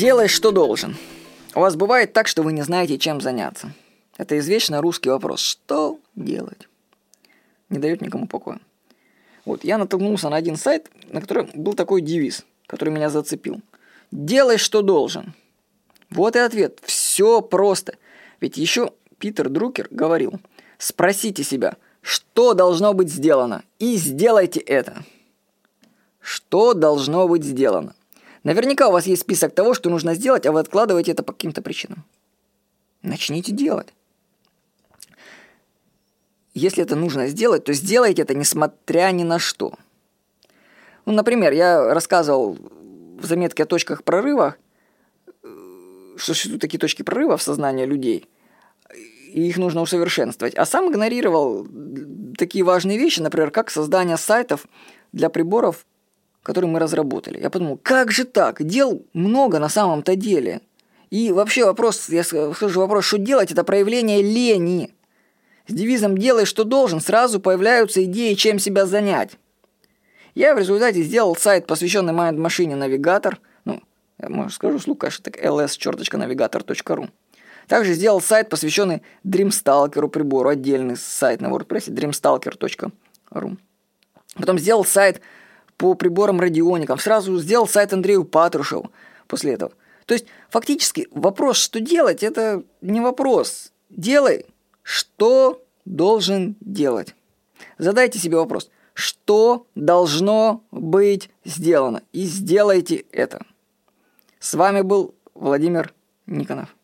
Делай, что должен. У вас бывает так, что вы не знаете, чем заняться. Это извечный русский вопрос. Что делать? Не дает никому покоя. Вот, я натолкнулся на один сайт, на котором был такой девиз, который меня зацепил. Делай, что должен. Вот и ответ. Все просто. Ведь еще Питер Друкер говорил, спросите себя, что должно быть сделано, и сделайте это. Что должно быть сделано? Наверняка у вас есть список того, что нужно сделать, а вы откладываете это по каким-то причинам. Начните делать. Если это нужно сделать, то сделайте это несмотря ни на что. Ну, например, я рассказывал в заметке о точках прорыва, что существуют такие точки прорыва в сознании людей, и их нужно усовершенствовать. А сам игнорировал такие важные вещи, например, как создание сайтов для приборов который мы разработали. Я подумал, как же так? Дел много на самом-то деле. И вообще вопрос, я скажу вопрос, что делать, это проявление лени. С девизом «делай, что должен» сразу появляются идеи, чем себя занять. Я в результате сделал сайт, посвященный Mind Machine Навигатор. Ну, я, может, скажу слух, конечно, так ls-navigator.ru. Также сделал сайт, посвященный Dreamstalker прибору, отдельный сайт на WordPress, dreamstalker.ru. Потом сделал сайт по приборам-радионикам. Сразу сделал сайт Андрею Патрушеву после этого. То есть, фактически, вопрос, что делать, это не вопрос. Делай, что должен делать. Задайте себе вопрос, что должно быть сделано, и сделайте это. С вами был Владимир Никонов.